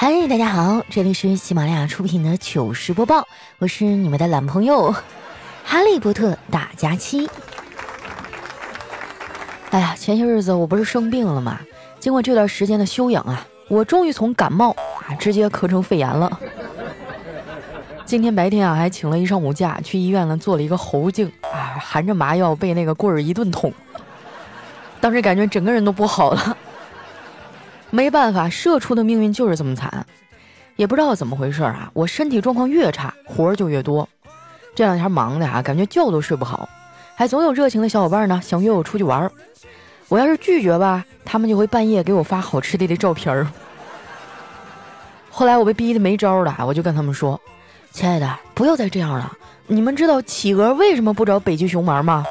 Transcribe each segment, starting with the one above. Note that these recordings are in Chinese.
嗨，大家好，这里是喜马拉雅出品的糗事播报，我是你们的懒朋友 哈利波特大假期。哎呀，前些日子我不是生病了吗？经过这段时间的休养啊，我终于从感冒啊直接咳成肺炎了。今天白天啊，还请了一上午假，去医院呢做了一个喉镜啊，含着麻药被那个棍儿一顿捅，当时感觉整个人都不好了。没办法，社畜的命运就是这么惨，也不知道怎么回事啊！我身体状况越差，活儿就越多。这两天忙的啊，感觉觉都睡不好，还总有热情的小伙伴呢想约我出去玩儿。我要是拒绝吧，他们就会半夜给我发好吃的的照片儿。后来我被逼得没招了，我就跟他们说：“亲爱的，不要再这样了。你们知道企鹅为什么不找北极熊玩吗？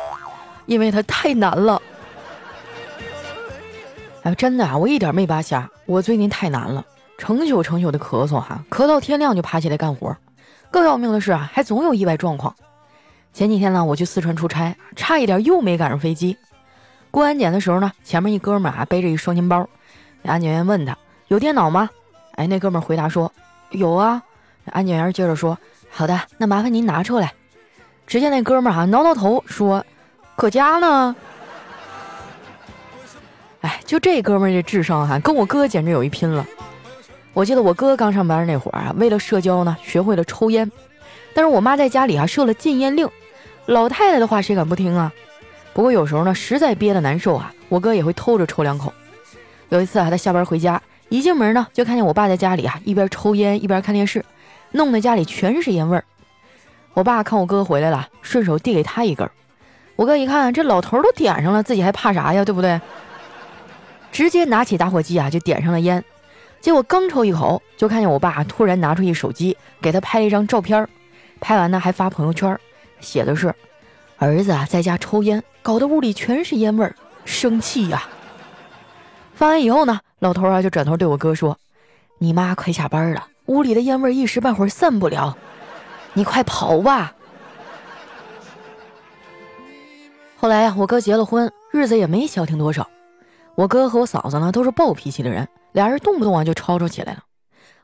因为它太难了。”哎，真的啊，我一点没扒瞎。我最近太难了，成宿成宿的咳嗽哈，咳到天亮就爬起来干活。更要命的是啊，还总有意外状况。前几天呢，我去四川出差，差一点又没赶上飞机。过安检的时候呢，前面一哥们儿啊背着一双肩包，那安检员问他有电脑吗？哎，那哥们儿回答说有啊。安检员接着说好的，那麻烦您拿出来。只见那哥们儿啊挠挠头说可家呢。哎，就这哥们儿这智商哈，跟我哥简直有一拼了。我记得我哥刚上班那会儿啊，为了社交呢，学会了抽烟。但是我妈在家里啊设了禁烟令，老太太的话谁敢不听啊？不过有时候呢，实在憋得难受啊，我哥也会偷着抽两口。有一次啊，他下班回家，一进门呢，就看见我爸在家里啊一边抽烟一边看电视，弄得家里全是烟味儿。我爸看我哥回来了，顺手递给他一根。我哥一看，这老头都点上了，自己还怕啥呀？对不对？直接拿起打火机啊，就点上了烟。结果刚抽一口，就看见我爸突然拿出一手机，给他拍了一张照片。拍完呢，还发朋友圈，写的是：“儿子啊，在家抽烟，搞得屋里全是烟味儿，生气呀。”发完以后呢，老头啊就转头对我哥说：“你妈快下班了，屋里的烟味一时半会儿散不了，你快跑吧。”后来呀，我哥结了婚，日子也没消停多少。我哥和我嫂子呢都是暴脾气的人，俩人动不动啊就吵吵起来了。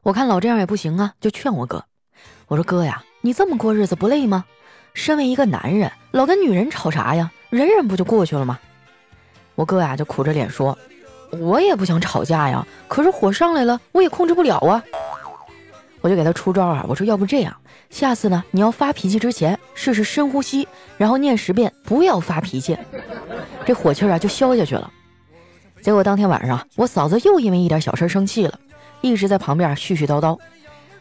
我看老这样也不行啊，就劝我哥：“我说哥呀，你这么过日子不累吗？身为一个男人，老跟女人吵啥呀？忍忍不就过去了吗？”我哥呀就苦着脸说：“我也不想吵架呀，可是火上来了，我也控制不了啊。”我就给他出招啊，我说：“要不这样，下次呢你要发脾气之前试试深呼吸，然后念十遍不要发脾气，这火气啊就消下去了。”结果当天晚上，我嫂子又因为一点小事生气了，一直在旁边絮絮叨叨。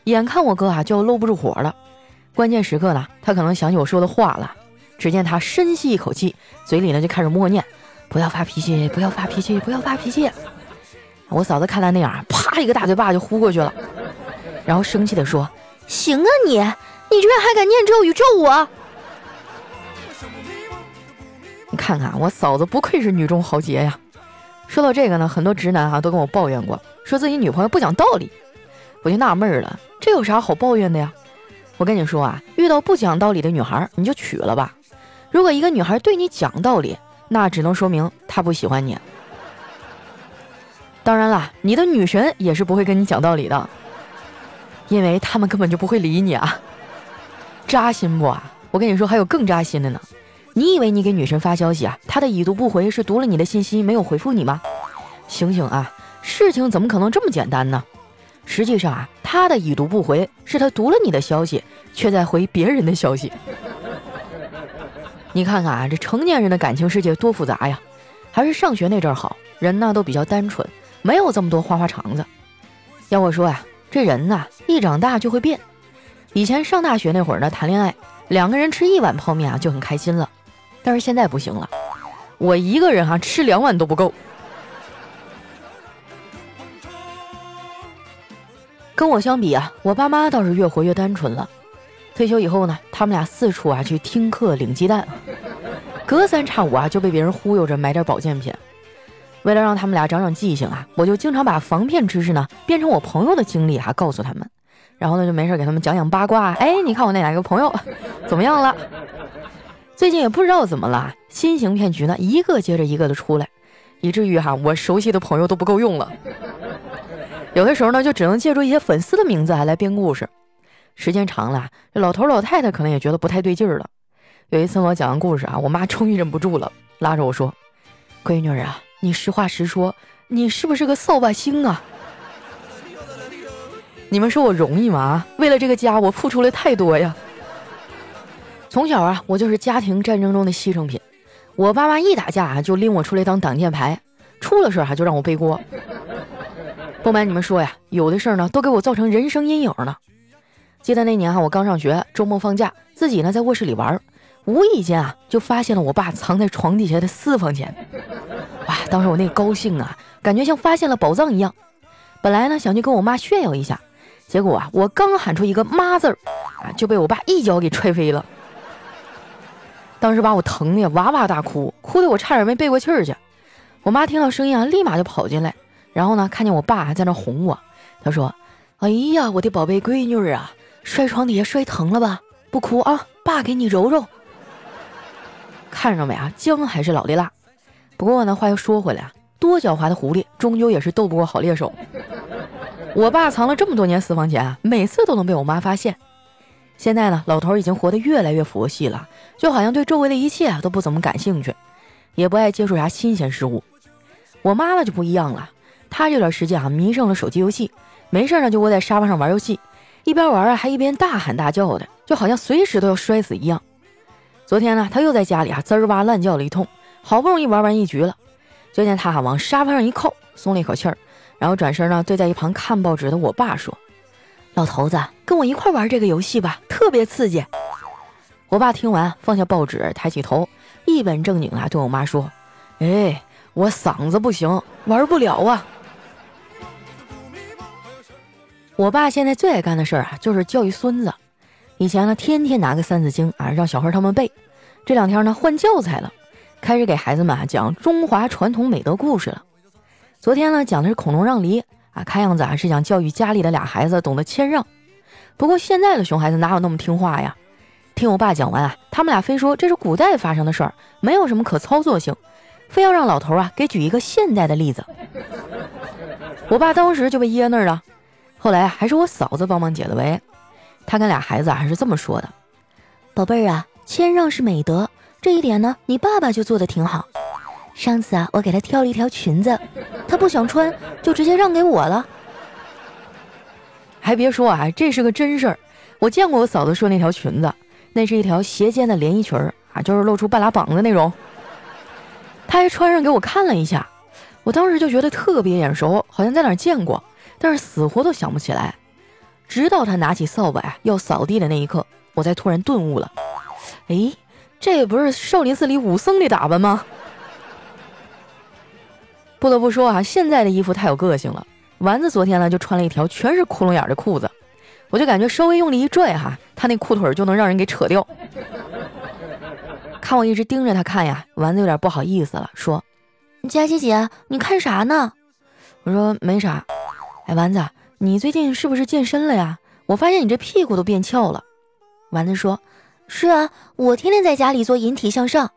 眼看我哥啊就要搂不住火了，关键时刻呢，他可能想起我说的话了。只见他深吸一口气，嘴里呢就开始默念：“不要发脾气，不要发脾气，不要发脾气。”我嫂子看他那样，啪一个大嘴巴就呼过去了，然后生气地说：“行啊你，你居然还敢念咒语咒我！你看看我嫂子，不愧是女中豪杰呀。”说到这个呢，很多直男哈都跟我抱怨过，说自己女朋友不讲道理，我就纳闷了，这有啥好抱怨的呀？我跟你说啊，遇到不讲道理的女孩，你就娶了吧。如果一个女孩对你讲道理，那只能说明她不喜欢你。当然啦，你的女神也是不会跟你讲道理的，因为他们根本就不会理你啊，扎心不啊？我跟你说，还有更扎心的呢。你以为你给女神发消息啊，她的已读不回是读了你的信息没有回复你吗？醒醒啊，事情怎么可能这么简单呢？实际上啊，她的已读不回是她读了你的消息，却在回别人的消息。你看看啊，这成年人的感情世界多复杂呀！还是上学那阵儿好，人呢都比较单纯，没有这么多花花肠子。要我说呀，这人呐一长大就会变。以前上大学那会儿呢，谈恋爱两个人吃一碗泡面啊就很开心了。但是现在不行了，我一个人哈吃两碗都不够。跟我相比啊，我爸妈倒是越活越单纯了。退休以后呢，他们俩四处啊去听课领鸡蛋，隔三差五啊就被别人忽悠着买点保健品。为了让他们俩长长记性啊，我就经常把防骗知识呢变成我朋友的经历啊告诉他们，然后呢就没事给他们讲讲八卦。哎，你看我那两个朋友怎么样了？最近也不知道怎么了，新型骗局呢一个接着一个的出来，以至于哈我熟悉的朋友都不够用了。有的时候呢，就只能借助一些粉丝的名字啊来编故事。时间长了，这老头老太太可能也觉得不太对劲儿了。有一次我讲完故事啊，我妈终于忍不住了，拉着我说：“闺女啊，你实话实说，你是不是个扫把星啊？” 你们说我容易吗？为了这个家，我付出了太多呀。从小啊，我就是家庭战争中的牺牲品。我爸妈一打架啊，就拎我出来当挡箭牌，出了事儿哈就让我背锅。不瞒你们说呀，有的事儿呢都给我造成人生阴影了。记得那年哈，我刚上学，周末放假，自己呢在卧室里玩，无意间啊就发现了我爸藏在床底下的私房钱。哇，当时我那个高兴啊，感觉像发现了宝藏一样。本来呢想去跟我妈炫耀一下，结果啊我刚喊出一个妈字儿，啊就被我爸一脚给踹飞了。当时把我疼的哇哇大哭，哭的我差点没背过气儿去。我妈听到声音啊，立马就跑进来，然后呢看见我爸还在那哄我，她说：“哎呀，我的宝贝闺女啊！”摔床底下摔疼了吧？不哭啊，爸给你揉揉。看着没啊，姜还是老的辣。不过呢，话又说回来啊，多狡猾的狐狸终究也是斗不过好猎手。我爸藏了这么多年私房钱啊，每次都能被我妈发现。现在呢，老头已经活得越来越佛系了，就好像对周围的一切啊都不怎么感兴趣，也不爱接触啥新鲜事物。我妈妈就不一样了，她这段时间啊迷上了手机游戏，没事呢就窝在沙发上玩游戏。一边玩啊，还一边大喊大叫的，就好像随时都要摔死一样。昨天呢，他又在家里啊滋儿哇乱叫了一通，好不容易玩完一局了，就见他哈往沙发上一靠，松了一口气儿，然后转身呢对在一旁看报纸的我爸说：“老头子，跟我一块玩这个游戏吧，特别刺激。”我爸听完放下报纸，抬起头，一本正经的对我妈说：“哎，我嗓子不行，玩不了啊。”我爸现在最爱干的事儿啊，就是教育孙子。以前呢，天天拿个《三字经》啊，让小孩他们背。这两天呢，换教材了，开始给孩子们啊讲中华传统美德故事了。昨天呢，讲的是孔融让梨啊，看样子啊是想教育家里的俩孩子懂得谦让。不过现在的熊孩子哪有那么听话呀？听我爸讲完啊，他们俩非说这是古代发生的事儿，没有什么可操作性，非要让老头啊给举一个现代的例子。我爸当时就被噎那儿了。后来还是我嫂子帮忙解的围，她跟俩孩子还是这么说的：“宝贝儿啊，谦让是美德，这一点呢，你爸爸就做的挺好。上次啊，我给他挑了一条裙子，他不想穿，就直接让给我了。还别说啊，这是个真事儿，我见过我嫂子说那条裙子，那是一条斜肩的连衣裙儿啊，就是露出半拉膀子那种。他还穿上给我看了一下，我当时就觉得特别眼熟，好像在哪见过。”但是死活都想不起来，直到他拿起扫把要扫地的那一刻，我才突然顿悟了。哎，这不是少林寺里武僧的打扮吗？不得不说啊，现在的衣服太有个性了。丸子昨天呢就穿了一条全是窟窿眼的裤子，我就感觉稍微用力一拽哈，他那裤腿就能让人给扯掉。看我一直盯着他看呀，丸子有点不好意思了，说：“佳琪姐，你看啥呢？”我说：“没啥。”哎，丸子，你最近是不是健身了呀？我发现你这屁股都变翘了。丸子说：“是啊，我天天在家里做引体向上。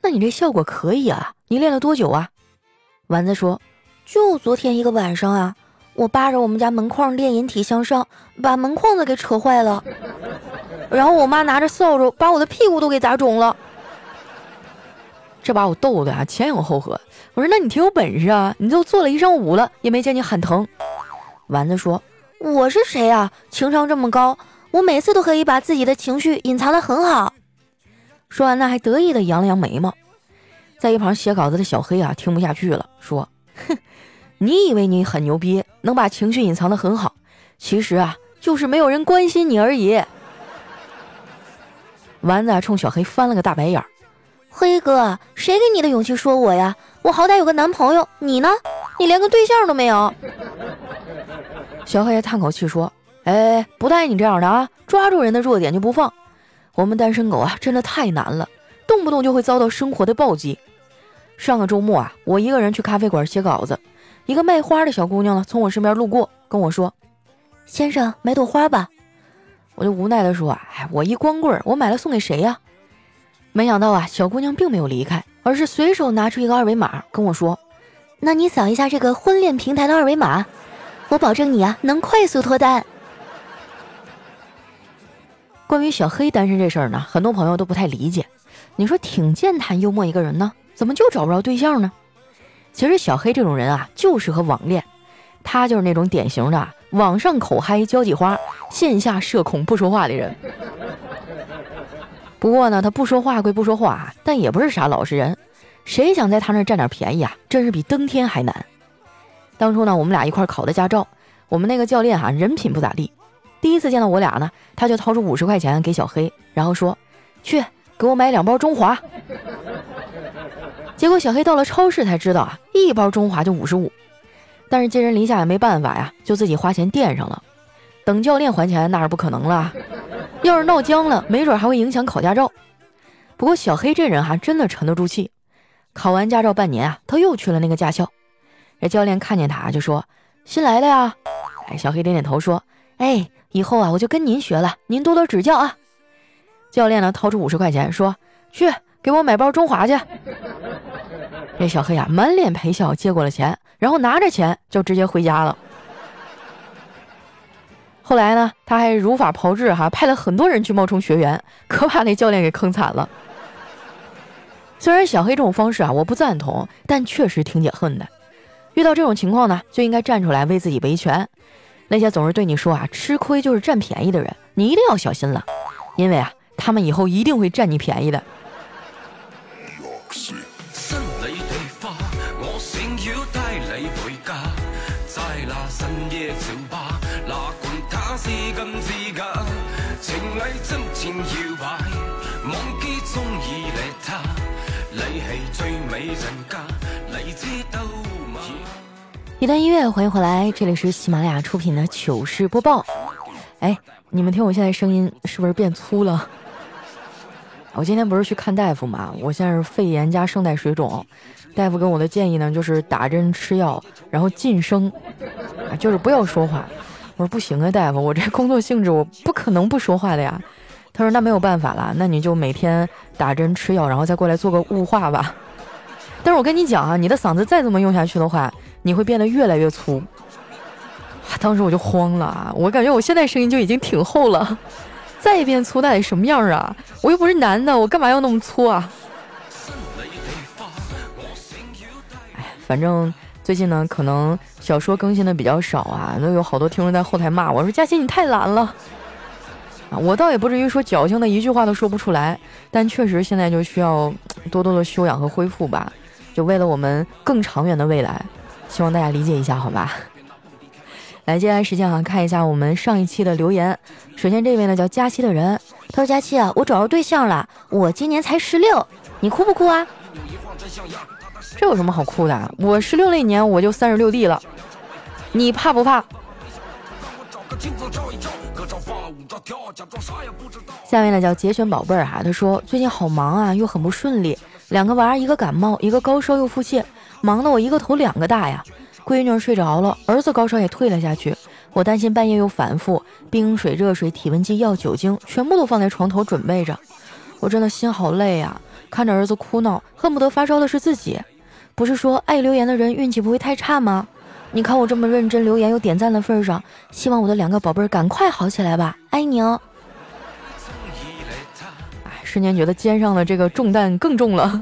那你这效果可以啊？你练了多久啊？”丸子说：“就昨天一个晚上啊，我扒着我们家门框练引体向上，把门框子给扯坏了。然后我妈拿着扫帚把我的屁股都给砸肿了。这把我逗的啊，前仰后合。”我说：“那你挺有本事啊！你都做了一上午了，也没见你喊疼。”丸子说：“我是谁啊？情商这么高，我每次都可以把自己的情绪隐藏得很好。”说完呢，还得意地扬了扬眉毛。在一旁写稿子的小黑啊，听不下去了，说：“哼，你以为你很牛逼，能把情绪隐藏得很好？其实啊，就是没有人关心你而已。”丸子冲小黑翻了个大白眼儿。黑哥，谁给你的勇气说我呀？我好歹有个男朋友，你呢？你连个对象都没有。小黑叹口气说：“哎，不带你这样的啊，抓住人的弱点就不放。我们单身狗啊，真的太难了，动不动就会遭到生活的暴击。上个周末啊，我一个人去咖啡馆写稿子，一个卖花的小姑娘呢，从我身边路过，跟我说：‘先生，买朵花吧。’我就无奈的说：‘哎，我一光棍，我买了送给谁呀？’”没想到啊，小姑娘并没有离开，而是随手拿出一个二维码跟我说：“那你扫一下这个婚恋平台的二维码，我保证你啊能快速脱单。关于小黑单身这事儿呢，很多朋友都不太理解。你说挺健谈幽默一个人呢，怎么就找不着对象呢？其实小黑这种人啊，就适合网恋。他就是那种典型的网上口嗨交际花，线下社恐不说话的人。不过呢，他不说话归不说话，但也不是啥老实人。谁想在他那占点便宜啊，真是比登天还难。当初呢，我们俩一块考的驾照，我们那个教练哈人品不咋地。第一次见到我俩呢，他就掏出五十块钱给小黑，然后说：“去给我买两包中华。”结果小黑到了超市才知道啊，一包中华就五十五。但是寄人篱下也没办法呀，就自己花钱垫上了。等教练还钱那是不可能了，要是闹僵了，没准还会影响考驾照。不过小黑这人哈，真的沉得住气。考完驾照半年啊，他又去了那个驾校。这教练看见他就说：“新来的呀。”哎，小黑点点头说：“哎，以后啊，我就跟您学了，您多多指教啊。”教练呢，掏出五十块钱说：“去给我买包中华去。”这小黑啊，满脸陪笑接过了钱，然后拿着钱就直接回家了。后来呢，他还如法炮制哈，派了很多人去冒充学员，可把那教练给坑惨了。虽然小黑这种方式啊，我不赞同，但确实挺解恨的。遇到这种情况呢，就应该站出来为自己维权。那些总是对你说啊“吃亏就是占便宜”的人，你一定要小心了，因为啊，他们以后一定会占你便宜的。一段音乐，欢迎回来，这里是喜马拉雅出品的糗事播报。哎，你们听我现在声音是不是变粗了？我今天不是去看大夫嘛，我现在是肺炎加声带水肿，大夫给我的建议呢就是打针吃药，然后晋升，啊，就是不要说话。我说不行啊，大夫，我这工作性质我不可能不说话的呀。他说那没有办法了，那你就每天打针吃药，然后再过来做个雾化吧。但是我跟你讲啊，你的嗓子再这么用下去的话。你会变得越来越粗，当时我就慌了啊！我感觉我现在声音就已经挺厚了，再变粗那得什么样啊？我又不是男的，我干嘛要那么粗啊？哎，反正最近呢，可能小说更新的比较少啊，都有好多听众在后台骂我说：“佳琪你太懒了。”啊，我倒也不至于说矫情的一句话都说不出来，但确实现在就需要多多的修养和恢复吧，就为了我们更长远的未来。希望大家理解一下，好吧？来，接下来时间啊，看一下我们上一期的留言。首先这位呢叫佳期的人，他说：“佳期啊，我找着对象了，我今年才十六，你哭不哭啊？”这有什么好哭的？我十六那年我就三十六 D 了，你怕不怕？下面呢叫节选宝贝儿哈，他说最近好忙啊，又很不顺利，两个娃，一个感冒，一个高烧又腹泻。忙得我一个头两个大呀！闺女睡着了，儿子高烧也退了下去。我担心半夜又反复，冰水、热水、体温计、药、酒精，全部都放在床头准备着。我真的心好累呀！看着儿子哭闹，恨不得发烧的是自己。不是说爱留言的人运气不会太差吗？你看我这么认真留言又点赞的份上，希望我的两个宝贝儿赶快好起来吧！爱你哦！哎，瞬间觉得肩上的这个重担更重了。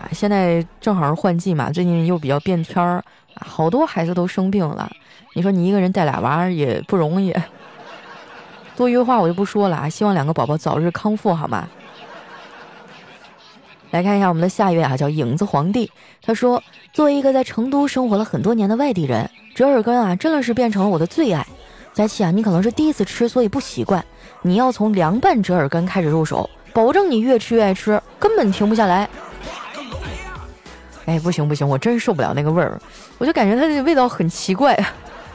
啊现在正好是换季嘛，最近又比较变天儿，好多孩子都生病了。你说你一个人带俩娃也不容易，多余的话我就不说了啊。希望两个宝宝早日康复，好吗？来看一下我们的下一位啊，叫影子皇帝。他说，作为一个在成都生活了很多年的外地人，折耳根啊真的是变成了我的最爱。佳琪啊，你可能是第一次吃，所以不习惯。你要从凉拌折耳根开始入手，保证你越吃越爱吃，根本停不下来。哎，不行不行，我真受不了那个味儿，我就感觉它这味道很奇怪，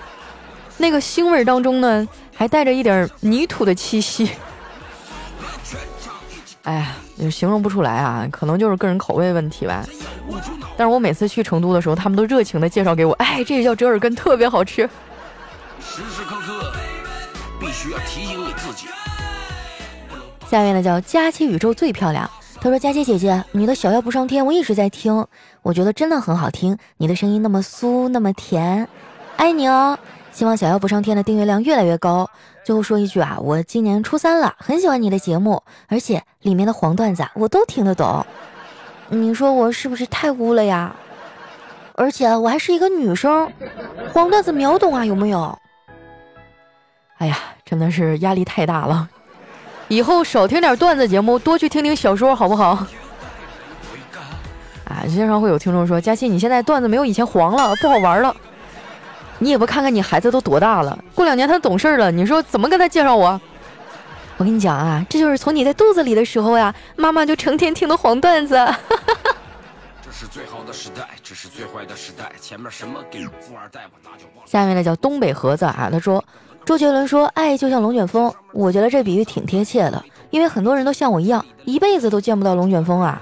那个腥味当中呢，还带着一点泥土的气息。哎呀，也形容不出来啊，可能就是个人口味问题吧。但是我每次去成都的时候，他们都热情的介绍给我，哎，这个叫折耳根，特别好吃。时时刻刻必须要提醒你自己。下面呢，叫佳期宇宙最漂亮。他说：“佳琪姐姐，你的小妖不上天，我一直在听，我觉得真的很好听，你的声音那么酥，那么甜。爱你哦。希望小妖不上天的订阅量越来越高。最后说一句啊，我今年初三了，很喜欢你的节目，而且里面的黄段子我都听得懂。你说我是不是太污了呀？而且我还是一个女生，黄段子秒懂啊，有没有？哎呀，真的是压力太大了。以后少听点段子节目，多去听听小说，好不好？啊，经常会有听众说：“佳琪，你现在段子没有以前黄了，不好玩了。”你也不看看你孩子都多大了，过两年他懂事了，你说怎么跟他介绍我？我跟你讲啊，这就是从你在肚子里的时候呀，妈妈就成天听的黄段子。这是最好的时代，这是最坏的时代。前面什么给富二代我那就忘。下面呢叫东北盒子啊，他说周杰伦说爱就像龙卷风，我觉得这比喻挺贴切的，因为很多人都像我一样，一辈子都见不到龙卷风啊。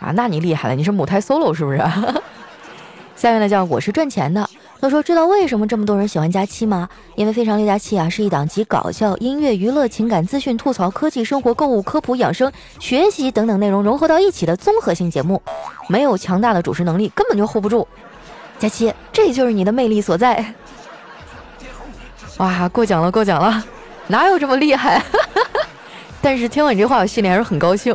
啊，那你厉害了，你是母胎 solo 是不是？下面呢叫我是赚钱的。他说：“知道为什么这么多人喜欢佳期吗？因为《非常六加七》啊是一档集搞笑、音乐、娱乐、情感、资讯、吐槽、科技、生活、购物、科普、养生、学习等等内容融合到一起的综合性节目。没有强大的主持能力，根本就 hold 不住。佳期，这就是你的魅力所在。哇，过奖了，过奖了，哪有这么厉害？但是听完你这话，我心里还是很高兴。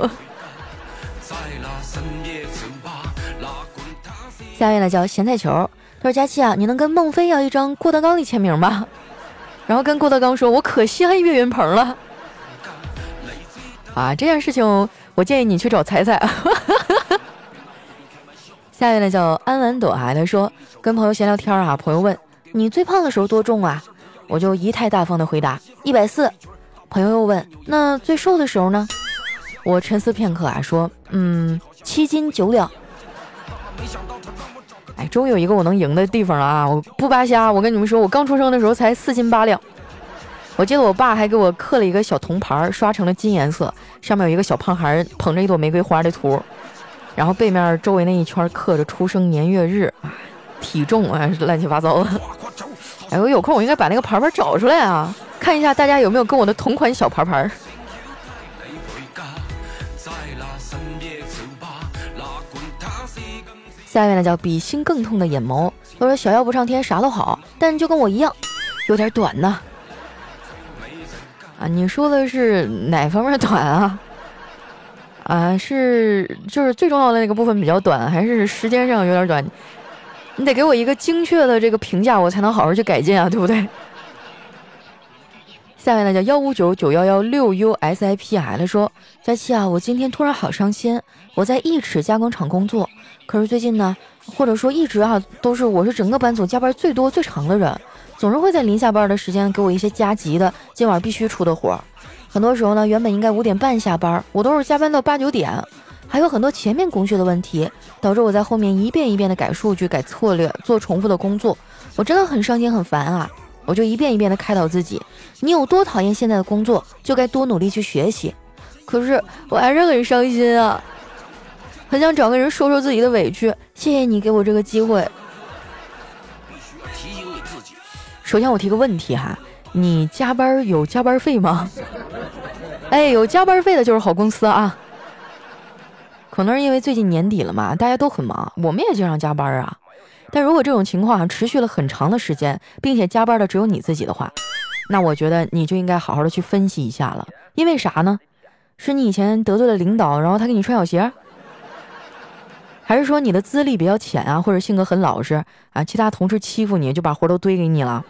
下面呢叫咸菜球。”他说佳期啊，你能跟孟非要一张郭德纲的签名吗？然后跟郭德纲说，我可稀罕岳云鹏了。啊，这件事情我建议你去找彩彩。下面呢叫安稳朵啊他说跟朋友闲聊天啊，朋友问你最胖的时候多重啊？我就仪态大方的回答一百四。朋友又问那最瘦的时候呢？我沉思片刻啊，说嗯七斤九两。哎，终于有一个我能赢的地方了啊！我不扒瞎，我跟你们说，我刚出生的时候才四斤八两。我记得我爸还给我刻了一个小铜牌，刷成了金颜色，上面有一个小胖孩捧着一朵玫瑰花的图，然后背面周围那一圈刻着出生年月日啊，体重啊，乱七八糟的。哎，我有空我应该把那个牌牌找出来啊，看一下大家有没有跟我的同款小牌牌。下面呢叫比心更痛的眼眸。他说小妖不上天啥都好，但就跟我一样，有点短呢。啊，你说的是哪方面短啊？啊，是就是最重要的那个部分比较短，还是时间上有点短？你得给我一个精确的这个评价，我才能好好去改进啊，对不对？下面呢叫幺五九九幺幺六 U S I P 啊，他说佳期啊，我今天突然好伤心，我在一尺加工厂工作。可是最近呢，或者说一直啊，都是我是整个班组加班最多最长的人，总是会在临下班的时间给我一些加急的，今晚必须出的活。很多时候呢，原本应该五点半下班，我都是加班到八九点。还有很多前面工序的问题，导致我在后面一遍一遍的改数据、改策略、做重复的工作，我真的很伤心很烦啊！我就一遍一遍的开导自己，你有多讨厌现在的工作，就该多努力去学习。可是我还是很伤心啊。很想找个人说说自己的委屈，谢谢你给我这个机会。首先我提个问题哈，你加班有加班费吗？哎，有加班费的就是好公司啊。可能是因为最近年底了嘛，大家都很忙，我们也经常加班啊。但如果这种情况持续了很长的时间，并且加班的只有你自己的话，那我觉得你就应该好好的去分析一下了。因为啥呢？是你以前得罪了领导，然后他给你穿小鞋？还是说你的资历比较浅啊，或者性格很老实啊？其他同事欺负你，就把活都堆给你了。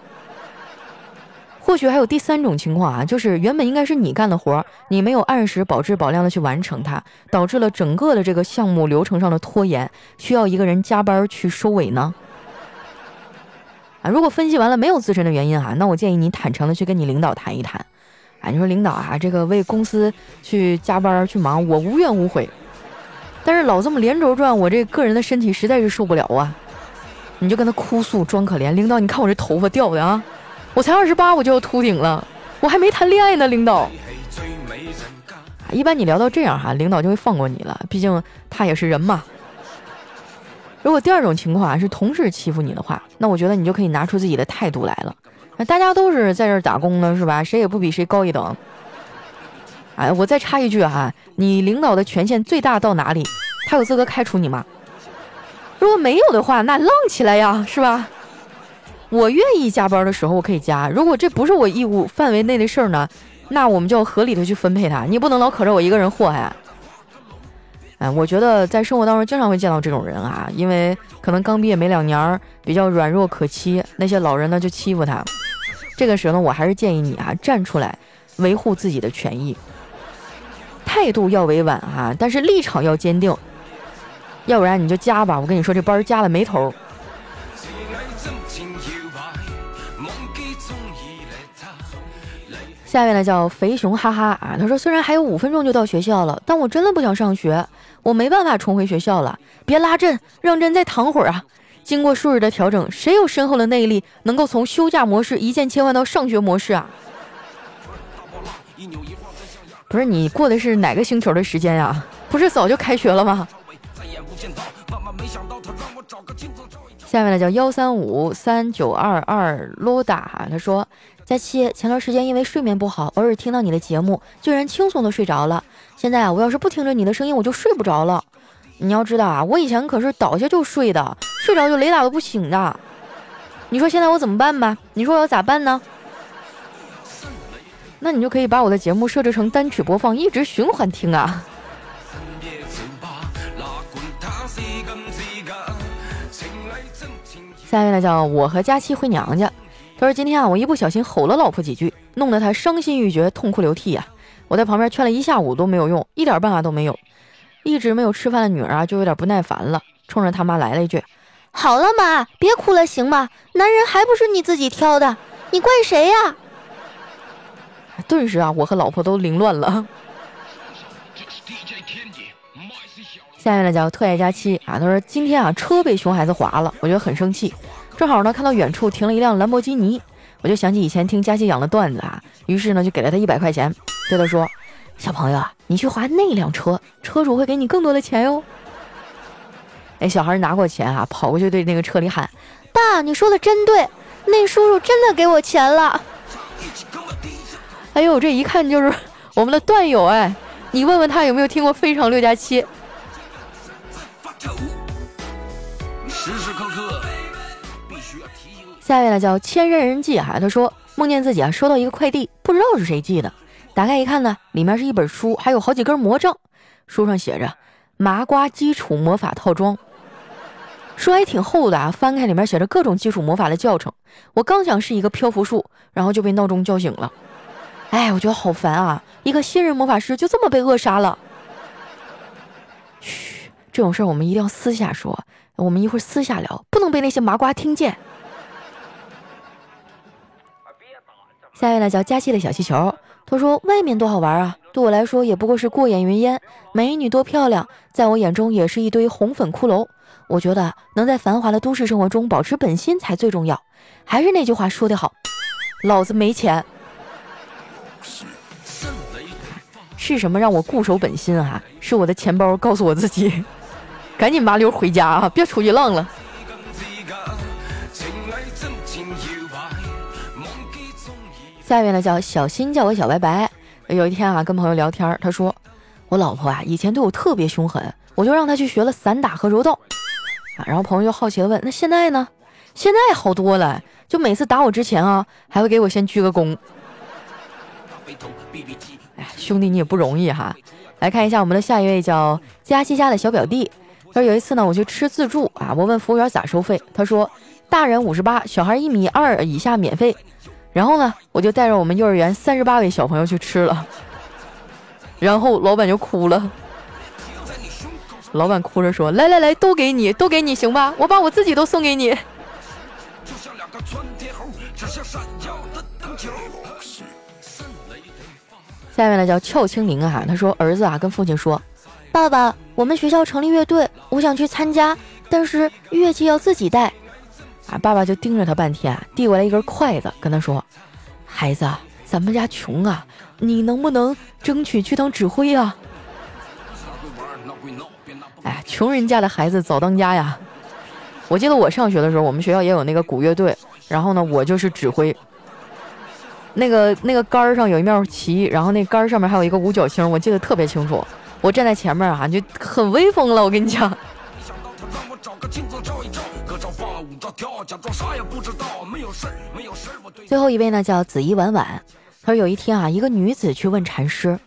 或许还有第三种情况啊，就是原本应该是你干的活，你没有按时保质保量的去完成它，导致了整个的这个项目流程上的拖延，需要一个人加班去收尾呢。啊，如果分析完了没有自身的原因哈，那我建议你坦诚的去跟你领导谈一谈。啊，你说领导啊，这个为公司去加班去忙，我无怨无悔。但是老这么连轴转，我这个人的身体实在是受不了啊！你就跟他哭诉装可怜，领导，你看我这头发掉的啊！我才二十八，我就要秃顶了，我还没谈恋爱呢，领导。一般你聊到这样哈，领导就会放过你了，毕竟他也是人嘛。如果第二种情况啊是同事欺负你的话，那我觉得你就可以拿出自己的态度来了。大家都是在这儿打工的，是吧？谁也不比谁高一等。哎，我再插一句哈，你领导的权限最大到哪里？他有资格开除你吗？如果没有的话，那浪起来呀，是吧？我愿意加班的时候我可以加，如果这不是我义务范围内的事儿呢，那我们就要合理的去分配它。你不能老可着我一个人祸害。哎，我觉得在生活当中经常会见到这种人啊，因为可能刚毕业没两年，比较软弱可欺，那些老人呢就欺负他。这个时候呢，我还是建议你啊，站出来维护自己的权益，态度要委婉哈，但是立场要坚定，要不然你就加吧。我跟你说，这班加了没头。下面呢叫肥熊哈哈啊，他说虽然还有五分钟就到学校了，但我真的不想上学，我没办法重回学校了。别拉阵，让朕再躺会儿啊！经过数日的调整，谁有深厚的内力，能够从休假模式一键切换到上学模式啊？不是你过的是哪个星球的时间呀？不是早就开学了吗？下面呢叫幺三五三九二二罗达，他说。佳期，前段时间因为睡眠不好，偶尔听到你的节目，居然轻松的睡着了。现在啊，我要是不听着你的声音，我就睡不着了。你要知道啊，我以前可是倒下就睡的，睡着就雷打都不醒的。你说现在我怎么办吧？你说我要咋办呢？那你就可以把我的节目设置成单曲播放，一直循环听啊。下一位呢，叫我和佳期回娘家。说：“今天啊，我一不小心吼了老婆几句，弄得她伤心欲绝，痛哭流涕呀。我在旁边劝了一下午都没有用，一点办法都没有。一直没有吃饭的女儿啊，就有点不耐烦了，冲着他妈来了一句：‘好了，妈，别哭了，行吗？男人还不是你自己挑的，你怪谁呀？’顿时啊，我和老婆都凌乱了。下面呢叫特爱佳期啊，他说今天啊，车被熊孩子划了，我觉得很生气。”正好呢，看到远处停了一辆兰博基尼，我就想起以前听佳琪讲的段子啊，于是呢就给了他一百块钱，对他说：“小朋友啊，你去划那辆车，车主会给你更多的钱哟。”哎，小孩拿过钱啊，跑过去对那个车里喊：“爸，你说的真对，那叔叔真的给我钱了。”哎呦，这一看就是我们的段友哎，你问问他有没有听过《非常六加七》。下一位呢叫千山人迹哈，他说梦见自己啊收到一个快递，不知道是谁寄的，打开一看呢，里面是一本书，还有好几根魔杖，书上写着麻瓜基础魔法套装，书还挺厚的啊，翻开里面写着各种基础魔法的教程。我刚想是一个漂浮术，然后就被闹钟叫醒了。哎，我觉得好烦啊，一个新人魔法师就这么被扼杀了。嘘，这种事儿我们一定要私下说，我们一会儿私下聊，不能被那些麻瓜听见。下一位呢叫佳期的小气球，他说：“外面多好玩啊，对我来说也不过是过眼云烟。美女多漂亮，在我眼中也是一堆红粉骷髅。我觉得能在繁华的都市生活中保持本心才最重要。还是那句话说得好，老子没钱，是什么让我固守本心啊？是我的钱包告诉我自己，赶紧麻溜回家啊，别出去浪了。”下面呢叫小新，叫我小白白。有一天啊，跟朋友聊天，他说我老婆啊以前对我特别凶狠，我就让她去学了散打和柔道啊。然后朋友就好奇的问，那现在呢？现在好多了，就每次打我之前啊，还会给我先鞠个躬。哎，兄弟你也不容易哈。来看一下我们的下一位叫佳琪家的小表弟。他说有一次呢，我去吃自助啊，我问服务员咋收费，他说大人五十八，小孩一米二以下免费。然后呢，我就带着我们幼儿园三十八位小朋友去吃了，然后老板就哭了。老板哭着说：“来来来，都给你，都给你，行吧？我把我自己都送给你。”下面呢叫俏清灵啊，他说儿子啊跟父亲说：“爸爸，我们学校成立乐队，我想去参加，但是乐器要自己带。”爸爸就盯着他半天，递过来一根筷子，跟他说：“孩子，咱们家穷啊，你能不能争取去当指挥啊？”哎，穷人家的孩子早当家呀！我记得我上学的时候，我们学校也有那个鼓乐队，然后呢，我就是指挥。那个那个杆儿上有一面旗，然后那杆儿上面还有一个五角星，我记得特别清楚。我站在前面啊，就很威风了。我跟你讲。最后一位呢叫紫衣婉婉，他说有一天啊，一个女子去问禅师：“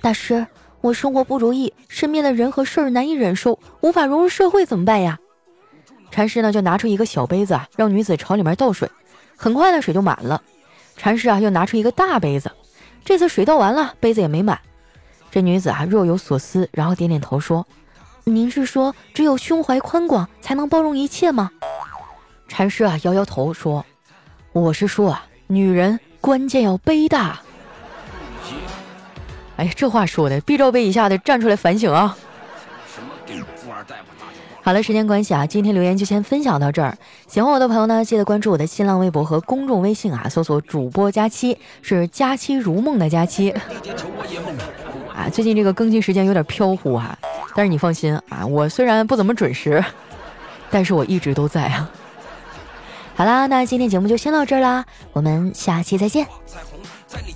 大师，我生活不如意，身边的人和事儿难以忍受，无法融入社会，怎么办呀？”禅师呢就拿出一个小杯子啊，让女子朝里面倒水，很快呢水就满了。禅师啊又拿出一个大杯子，这次水倒完了，杯子也没满。这女子啊若有所思，然后点点头说：“您是说只有胸怀宽广才能包容一切吗？”禅师啊摇摇头说：“我是说啊，女人关键要背大。”哎，这话说的，必罩杯以下的站出来反省啊！好了，时间关系啊，今天留言就先分享到这儿。喜欢我的朋友呢，记得关注我的新浪微博和公众微信啊，搜索主播佳期，是佳期如梦的佳期。啊，最近这个更新时间有点飘忽啊，但是你放心啊，我虽然不怎么准时，但是我一直都在啊。好啦，那今天节目就先到这儿啦，我们下期再见。彩虹在你